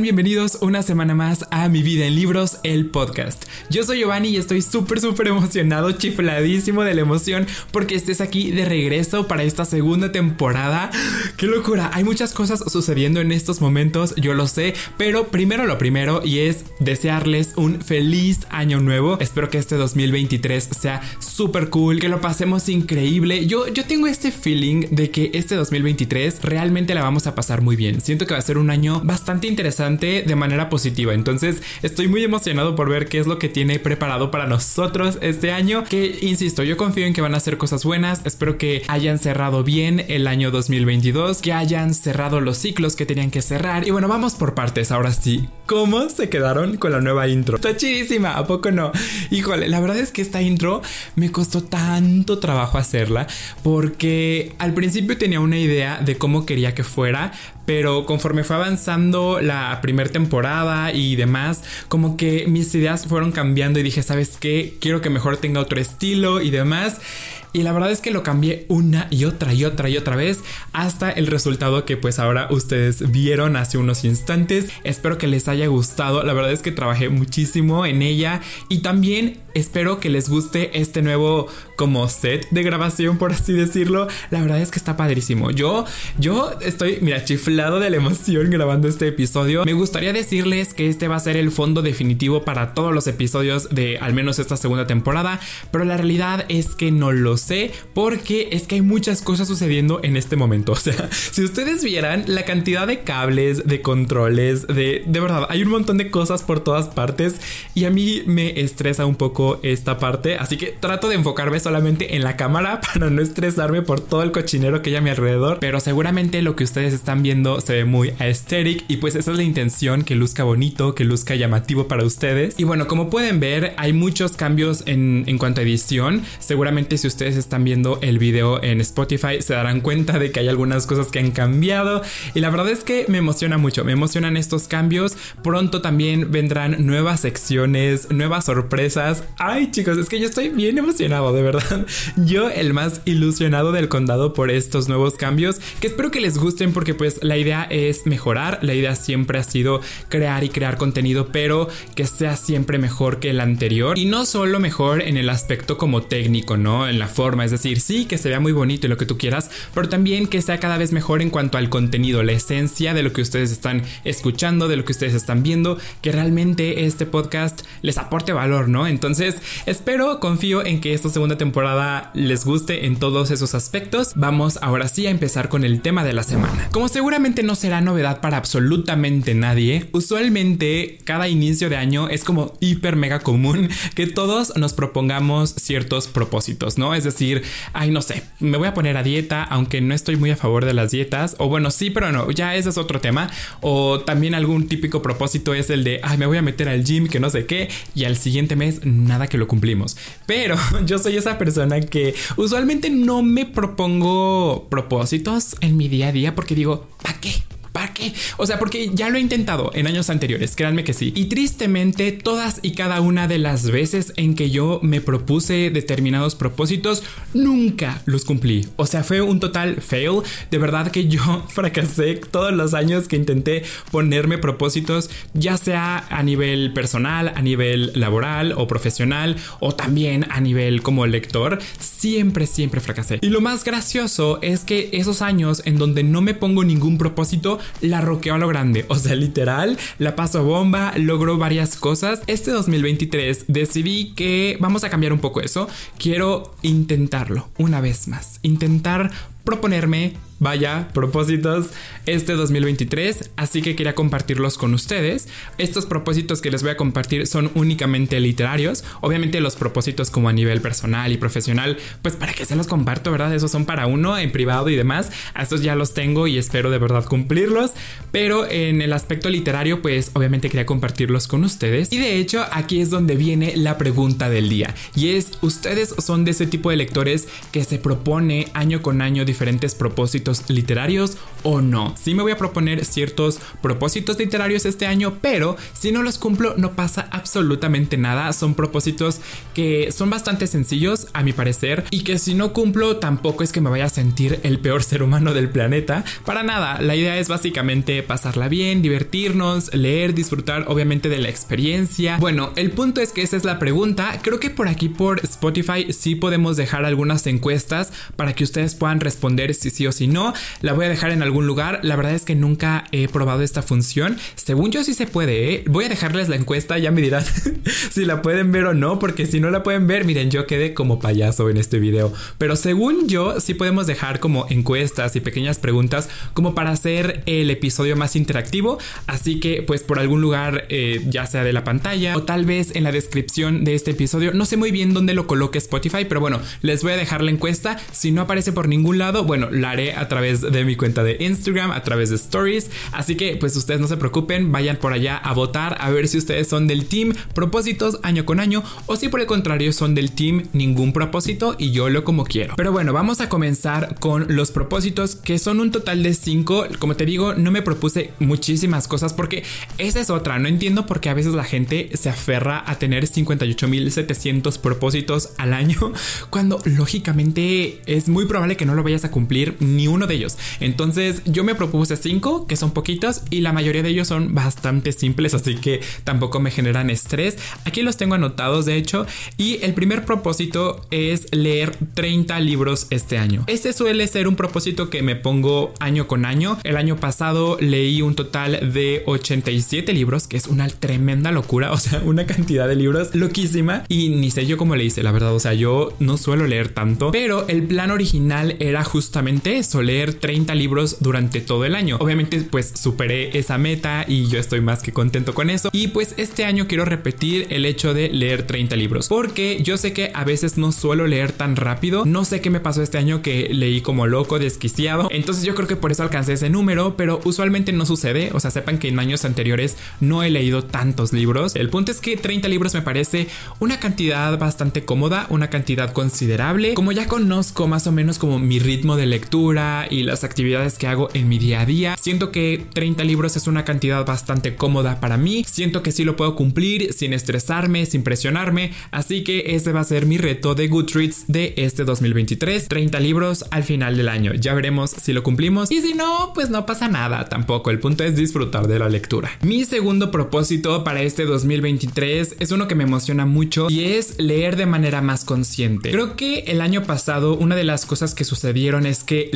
Bienvenidos una semana más a Mi Vida en Libros, el podcast. Yo soy Giovanni y estoy súper, súper emocionado, chifladísimo de la emoción porque estés aquí de regreso para esta segunda temporada. ¡Qué locura! Hay muchas cosas sucediendo en estos momentos, yo lo sé, pero primero lo primero y es desearles un feliz año nuevo. Espero que este 2023 sea súper cool, que lo pasemos increíble. Yo, yo tengo este feeling de que este 2023 realmente la vamos a pasar muy bien. Siento que va a ser un año bastante interesante de manera positiva. Entonces estoy muy emocionado por ver qué es lo que tiene preparado para nosotros este año. Que insisto, yo confío en que van a ser cosas buenas. Espero que hayan cerrado bien el año 2022, que hayan cerrado los ciclos que tenían que cerrar. Y bueno, vamos por partes. Ahora sí, ¿cómo se quedaron con la nueva intro? Está chidísima, ¿a poco no? Híjole, la verdad es que esta intro me costó tanto trabajo hacerla porque al principio tenía una idea de cómo quería que fuera, pero conforme fue avanzando la primera temporada y demás, como que mis ideas fueron cambiando y dije, ¿sabes qué? Quiero que mejor tenga otro estilo y demás. Y la verdad es que lo cambié una y otra y otra y otra vez hasta el resultado que pues ahora ustedes vieron hace unos instantes. Espero que les haya gustado. La verdad es que trabajé muchísimo en ella y también espero que les guste este nuevo como set de grabación por así decirlo. La verdad es que está padrísimo. Yo yo estoy mira chiflado de la emoción grabando este episodio. Me gustaría decirles que este va a ser el fondo definitivo para todos los episodios de al menos esta segunda temporada, pero la realidad es que no lo sé porque es que hay muchas cosas sucediendo en este momento. O sea, si ustedes vieran la cantidad de cables, de controles, de, de verdad, hay un montón de cosas por todas partes y a mí me estresa un poco esta parte. Así que trato de enfocarme solamente en la cámara para no estresarme por todo el cochinero que hay a mi alrededor. Pero seguramente lo que ustedes están viendo se ve muy aesthetic y pues esa es la intención, que luzca bonito, que luzca llamativo para ustedes. Y bueno, como pueden ver, hay muchos cambios en, en cuanto a edición. Seguramente si ustedes están viendo el video en Spotify se darán cuenta de que hay algunas cosas que han cambiado y la verdad es que me emociona mucho, me emocionan estos cambios. Pronto también vendrán nuevas secciones, nuevas sorpresas. Ay chicos, es que yo estoy bien emocionado, de verdad. Yo el más ilusionado del condado por estos nuevos cambios que espero que les gusten porque pues la idea es mejorar, la idea siempre ha sido crear y crear contenido pero que sea siempre mejor que el anterior y no solo mejor en el aspecto como técnico, ¿no? En la forma, es decir, sí, que se vea muy bonito y lo que tú quieras, pero también que sea cada vez mejor en cuanto al contenido, la esencia de lo que ustedes están escuchando, de lo que ustedes están viendo, que realmente este podcast les aporte valor, ¿no? Entonces, espero, confío en que esta segunda temporada les guste en todos esos aspectos. Vamos ahora sí a empezar con el tema de la semana. Como seguramente no será novedad para absolutamente nadie, usualmente cada inicio de año es como hiper mega común que todos nos propongamos ciertos propósitos, ¿no? Es decir, ay, no sé, me voy a poner a dieta, aunque no estoy muy a favor de las dietas, o bueno, sí, pero no, ya ese es otro tema, o también algún típico propósito es el de, ay, me voy a meter al gym, que no sé qué, y al siguiente mes nada que lo cumplimos. Pero yo soy esa persona que usualmente no me propongo propósitos en mi día a día porque digo, ¿para qué? ¿Para qué? O sea, porque ya lo he intentado en años anteriores, créanme que sí. Y tristemente, todas y cada una de las veces en que yo me propuse determinados propósitos, nunca los cumplí. O sea, fue un total fail. De verdad que yo fracasé todos los años que intenté ponerme propósitos, ya sea a nivel personal, a nivel laboral o profesional, o también a nivel como lector. Siempre, siempre fracasé. Y lo más gracioso es que esos años en donde no me pongo ningún propósito, la roqueo a lo grande. O sea, literal, la paso bomba, logro varias cosas. Este 2023 decidí que vamos a cambiar un poco eso. Quiero intentarlo una vez más. Intentar proponerme vaya, propósitos este 2023, así que quería compartirlos con ustedes. Estos propósitos que les voy a compartir son únicamente literarios, obviamente los propósitos como a nivel personal y profesional, pues para que se los comparto, ¿verdad? Esos son para uno en privado y demás, a estos ya los tengo y espero de verdad cumplirlos, pero en el aspecto literario, pues obviamente quería compartirlos con ustedes. Y de hecho, aquí es donde viene la pregunta del día, y es, ¿ustedes son de ese tipo de lectores que se propone año con año diferentes propósitos? Literarios o no. Sí me voy a proponer ciertos propósitos literarios este año, pero si no los cumplo no pasa absolutamente nada. Son propósitos que son bastante sencillos a mi parecer y que si no cumplo tampoco es que me vaya a sentir el peor ser humano del planeta. Para nada, la idea es básicamente pasarla bien, divertirnos, leer, disfrutar obviamente de la experiencia. Bueno, el punto es que esa es la pregunta. Creo que por aquí por Spotify sí podemos dejar algunas encuestas para que ustedes puedan responder si sí o si no. La voy a dejar en algún lugar. La verdad es que nunca he probado esta función. Según yo sí se puede, ¿eh? Voy a dejarles la encuesta, ya me dirán si la pueden ver o no, porque si no la pueden ver, miren, yo quedé como payaso en este video. Pero según yo, sí podemos dejar como encuestas y pequeñas preguntas como para hacer el episodio más interactivo. Así que pues por algún lugar, eh, ya sea de la pantalla o tal vez en la descripción de este episodio, no sé muy bien dónde lo coloque Spotify, pero bueno, les voy a dejar la encuesta. Si no aparece por ningún lado, bueno, la haré a través de mi cuenta de Instagram, a través de stories. Así que pues ustedes no se preocupen, vayan por allá a votar a ver si ustedes son del team propósitos año con año o si por el contrario son del team ningún propósito y yo lo como quiero. Pero bueno, vamos a comenzar con los propósitos que son un total de 5. Como te digo, no me propuse muchísimas cosas porque esa es otra. No entiendo por qué a veces la gente se aferra a tener 58.700 propósitos al año cuando lógicamente es muy probable que no lo vayas a cumplir ni uno de ellos. Entonces yo me propuse 5 que son poquitos y la mayoría de ellos son bastante simples así que tampoco me generan estrés. Aquí los tengo anotados de hecho y el primer propósito es leer 30 libros este año. Este suele ser un propósito que me pongo año con año. El año pasado leí un total de 87 libros, que es una tremenda locura, o sea, una cantidad de libros loquísima y ni sé yo cómo le hice, la verdad, o sea, yo no suelo leer tanto, pero el plan original era justamente eso, leer 30 libros durante todo el año. Obviamente pues superé esa meta y yo estoy más que contento con eso y pues este año quiero repetir el hecho de leer 30 libros, porque yo sé que a veces no suelo leer tan rápido, no sé qué me pasó este año que leí como loco, desquiciado, entonces yo creo que por eso alcancé ese número, pero usualmente no sucede, o sea, sepan que en años anteriores no he leído tantos libros. El punto es que 30 libros me parece una cantidad bastante cómoda, una cantidad considerable. Como ya conozco más o menos como mi ritmo de lectura y las actividades que hago en mi día a día, siento que 30 libros es una cantidad bastante cómoda para mí. Siento que sí lo puedo cumplir sin estresarme, sin presionarme, así que ese va a ser mi reto de Goodreads de este 2023, 30 libros al final del año. Ya veremos si lo cumplimos y si no, pues no pasa nada tampoco. El punto es disfrutar de la lectura. Mi segundo propósito para este 2023 es uno que me emociona mucho y es leer de manera más consciente. Creo que el año pasado una de las cosas que sucedieron es que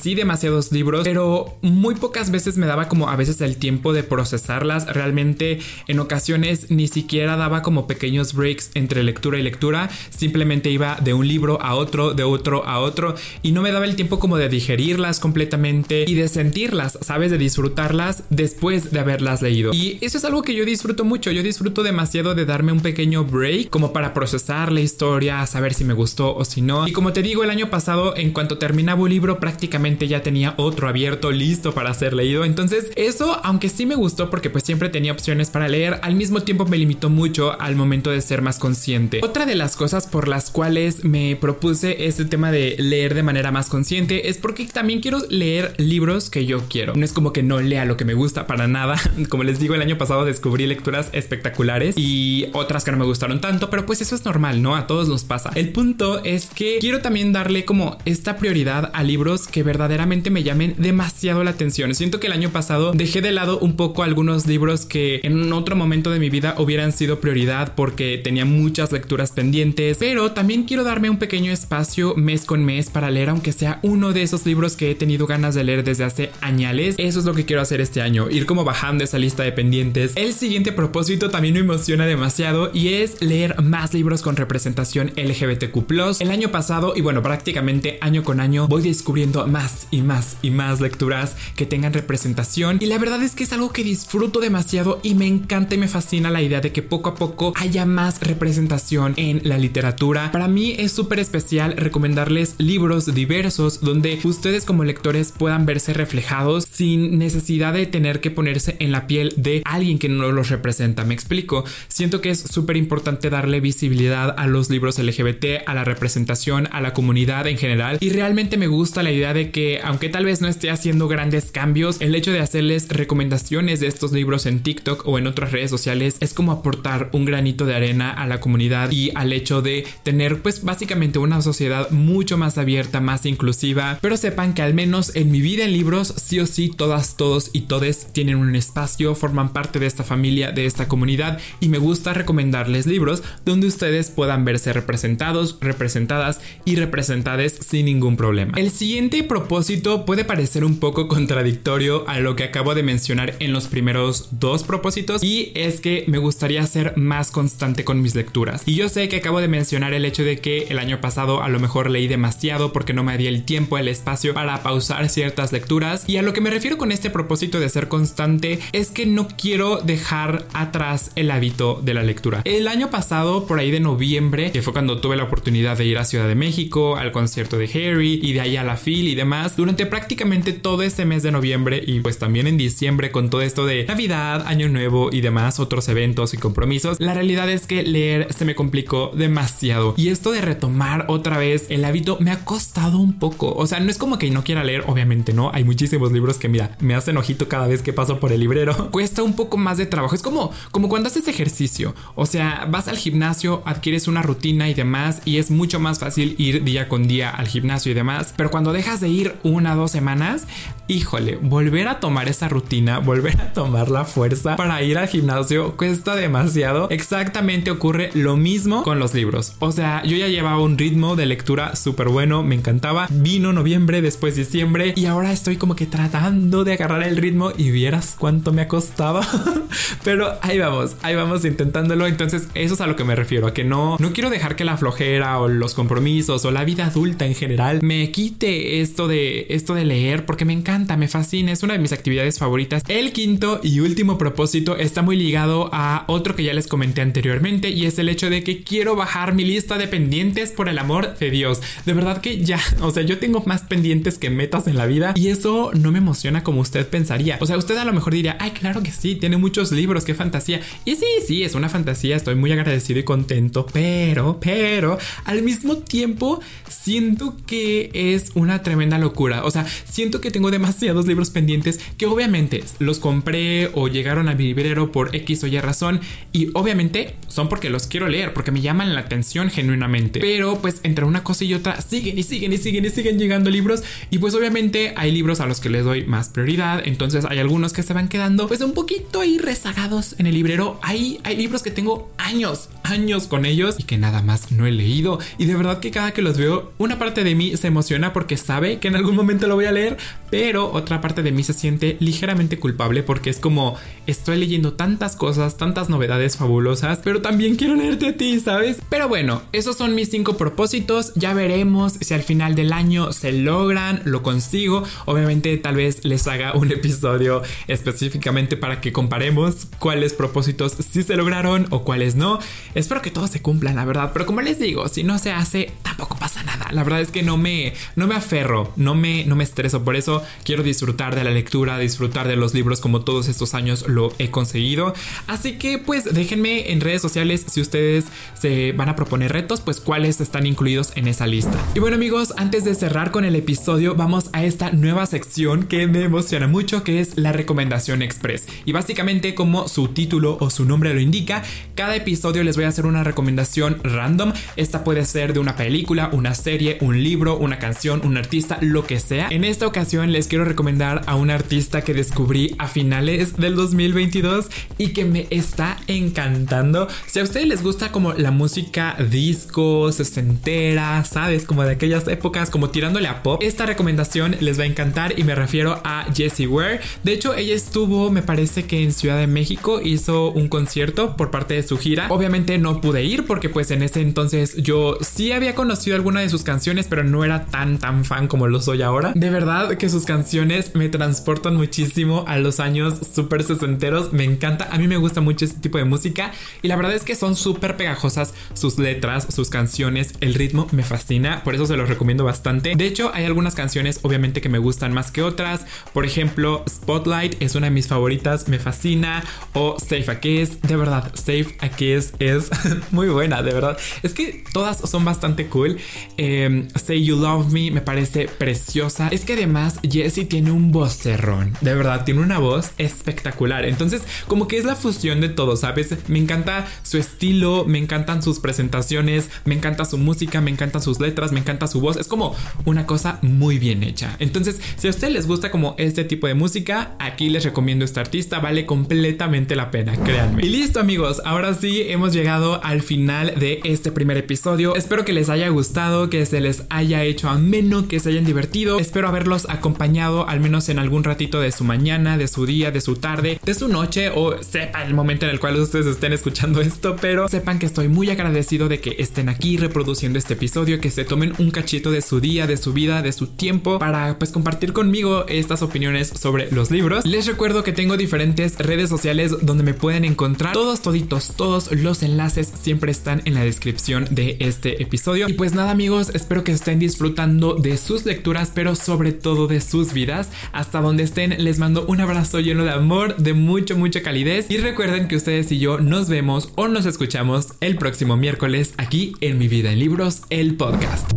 sí demasiados libros, pero muy pocas veces me daba como a veces el tiempo de procesarlas. Realmente en ocasiones ni siquiera daba como pequeños breaks entre lectura y lectura. Simplemente iba de un libro a otro, de otro a otro y no me daba el tiempo como de digerirlas completamente y de sentirlas, ¿sabes? De disfrutarlas después de haberlas leído. Y eso es algo que yo disfruto mucho. Yo disfruto demasiado de darme un pequeño break como para procesar la historia, saber si me gustó o si no. Y como te digo, el año pasado, en cuanto terminaba un libro, prácticamente ya tenía otro abierto, listo para ser leído. Entonces, eso, aunque sí me gustó porque pues siempre tenía opciones para leer, al mismo tiempo me limitó mucho al momento de ser más consciente. Otra de las cosas por las cuales me propuse este tema de leer de manera más consciente es porque también quiero leer libros que yo quiero. No es como que no lea lo que me gusta para nada. Como les digo, el año pasado descubrí lecturas espectaculares y otras que no me gustaron tanto, pero pues eso es normal, ¿no? A todos nos pasa. El punto es que quiero también darle como esta prioridad a libros que verdaderamente me llamen demasiado la atención. Siento que el año pasado dejé de lado un poco algunos libros que en otro momento de mi vida hubieran sido prioridad porque tenía muchas lecturas pendientes, pero también quiero darme un pequeño espacio mes con mes para leer aunque sea uno de esos libros que he tenido ganas de leer desde hace añales. Eso es lo que quiero hacer este año, ir como bajando esa lista de pendientes. El siguiente propósito también me emociona demasiado y es leer más libros con representación LGBTQ+. El año pasado y bueno, prácticamente año con año voy descubriendo más y más y más lecturas que tengan representación y la verdad es que es algo que disfruto demasiado y me encanta y me fascina la idea de que poco a poco haya más representación en la literatura. Para mí es súper especial recomendarles libros diversos donde ustedes como lectores puedan verse reflejados sin necesidad de tener que ponerse en la piel de alguien que no los representa. Me explico. Siento que es súper importante darle visibilidad a los libros LGBT, a la representación, a la comunidad en general y realmente me gusta la idea de de que aunque tal vez no esté haciendo grandes cambios, el hecho de hacerles recomendaciones de estos libros en TikTok o en otras redes sociales es como aportar un granito de arena a la comunidad y al hecho de tener pues básicamente una sociedad mucho más abierta, más inclusiva, pero sepan que al menos en mi vida en libros sí o sí todas, todos y todes tienen un espacio, forman parte de esta familia, de esta comunidad y me gusta recomendarles libros donde ustedes puedan verse representados, representadas y representadas sin ningún problema. El siguiente propósito puede parecer un poco contradictorio a lo que acabo de mencionar en los primeros dos propósitos y es que me gustaría ser más constante con mis lecturas. Y yo sé que acabo de mencionar el hecho de que el año pasado a lo mejor leí demasiado porque no me di el tiempo, el espacio para pausar ciertas lecturas y a lo que me refiero con este propósito de ser constante es que no quiero dejar atrás el hábito de la lectura. El año pasado, por ahí de noviembre, que fue cuando tuve la oportunidad de ir a Ciudad de México, al concierto de Harry y de ahí a la FIL y demás, durante prácticamente todo ese mes de noviembre y pues también en diciembre con todo esto de Navidad, Año Nuevo y demás otros eventos y compromisos, la realidad es que leer se me complicó demasiado. Y esto de retomar otra vez el hábito me ha costado un poco, o sea, no es como que no quiera leer, obviamente no, hay muchísimos libros que mira, me hacen ojito cada vez que paso por el librero, cuesta un poco más de trabajo, es como, como cuando haces ejercicio, o sea, vas al gimnasio, adquieres una rutina y demás y es mucho más fácil ir día con día al gimnasio y demás, pero cuando dejas de ir una o dos semanas, híjole, volver a tomar esa rutina, volver a tomar la fuerza para ir al gimnasio cuesta demasiado. Exactamente ocurre lo mismo con los libros. O sea, yo ya llevaba un ritmo de lectura súper bueno, me encantaba. Vino noviembre, después diciembre y ahora estoy como que tratando de agarrar el ritmo y vieras cuánto me costaba. Pero ahí vamos, ahí vamos intentándolo. Entonces, eso es a lo que me refiero, a que no, no quiero dejar que la flojera o los compromisos o la vida adulta en general me quite esto de esto de leer porque me encanta, me fascina, es una de mis actividades favoritas. El quinto y último propósito está muy ligado a otro que ya les comenté anteriormente y es el hecho de que quiero bajar mi lista de pendientes por el amor de Dios. De verdad que ya, o sea, yo tengo más pendientes que metas en la vida y eso no me emociona como usted pensaría. O sea, usted a lo mejor diría, ay, claro que sí, tiene muchos libros, qué fantasía. Y sí, sí, es una fantasía, estoy muy agradecido y contento, pero, pero, al mismo tiempo siento que es una tremenda locura. O sea, siento que tengo demasiados libros pendientes que obviamente los compré o llegaron a mi librero por X o Y razón y obviamente son porque los quiero leer, porque me llaman la atención genuinamente. Pero pues entre una cosa y otra siguen y siguen y siguen y siguen llegando libros y pues obviamente hay libros a los que les doy más prioridad, entonces hay algunos que se van quedando pues un poquito ahí rezagados en el librero. Hay, hay libros que tengo años, años con ellos y que nada más no he leído y de verdad que cada que los veo una parte de mí se emociona porque sabe que en algún momento lo voy a leer, pero otra parte de mí se siente ligeramente culpable porque es como estoy leyendo tantas cosas, tantas novedades fabulosas, pero también quiero leerte a ti, ¿sabes? Pero bueno, esos son mis cinco propósitos, ya veremos si al final del año se logran, lo consigo, obviamente tal vez les haga un episodio específicamente para que comparemos cuáles propósitos sí se lograron o cuáles no, espero que todos se cumplan, la verdad, pero como les digo, si no se hace, tampoco nada, la verdad es que no me, no me aferro, no me, no me estreso, por eso quiero disfrutar de la lectura, disfrutar de los libros como todos estos años lo he conseguido. Así que pues déjenme en redes sociales si ustedes se van a proponer retos, pues cuáles están incluidos en esa lista. Y bueno amigos, antes de cerrar con el episodio, vamos a esta nueva sección que me emociona mucho, que es la recomendación express. Y básicamente como su título o su nombre lo indica, cada episodio les voy a hacer una recomendación random. Esta puede ser de una película, una serie, un libro, una canción, un artista, lo que sea. En esta ocasión les quiero recomendar a un artista que descubrí a finales del 2022 y que me está encantando. Si a ustedes les gusta como la música disco, sesentera, sabes, como de aquellas épocas, como tirándole a pop, esta recomendación les va a encantar y me refiero a Jessie Ware. De hecho, ella estuvo, me parece que en Ciudad de México hizo un concierto por parte de su gira. Obviamente no pude ir porque pues en ese entonces yo sí había conocido alguna de sus canciones, pero no era tan tan fan como lo soy ahora. De verdad que sus canciones me transportan muchísimo a los años súper sesenteros. Me encanta, a mí me gusta mucho este tipo de música y la verdad es que son súper pegajosas sus letras, sus canciones, el ritmo me fascina, por eso se los recomiendo bastante. De hecho, hay algunas canciones obviamente que me gustan más que otras. Por ejemplo, Spotlight es una de mis favoritas, me fascina. O Safe a Kiss, de verdad, Safe a Kiss es muy buena, de verdad. Es que todas son bastante cool Em, Say You Love Me me parece preciosa. Es que además Jessie tiene un vocerrón. De verdad, tiene una voz espectacular. Entonces, como que es la fusión de todo, ¿sabes? Me encanta su estilo, me encantan sus presentaciones, me encanta su música, me encantan sus letras, me encanta su voz. Es como una cosa muy bien hecha. Entonces, si a ustedes les gusta como este tipo de música, aquí les recomiendo este artista. Vale completamente la pena, créanme. Y listo, amigos. Ahora sí hemos llegado al final de este primer episodio. Espero que les haya gustado, que se les haya hecho ameno, que se hayan divertido. Espero haberlos acompañado al menos en algún ratito de su mañana, de su día, de su tarde, de su noche o sepa el momento en el cual ustedes estén escuchando esto, pero sepan que estoy muy agradecido de que estén aquí reproduciendo este episodio, que se tomen un cachito de su día, de su vida, de su tiempo para pues compartir conmigo estas opiniones sobre los libros. Les recuerdo que tengo diferentes redes sociales donde me pueden encontrar. Todos toditos, todos los enlaces siempre están en la descripción de este episodio. Y pues amigos, espero que estén disfrutando de sus lecturas, pero sobre todo de sus vidas. Hasta donde estén, les mando un abrazo lleno de amor, de mucho, mucha calidez. Y recuerden que ustedes y yo nos vemos o nos escuchamos el próximo miércoles aquí en Mi Vida en Libros, el podcast.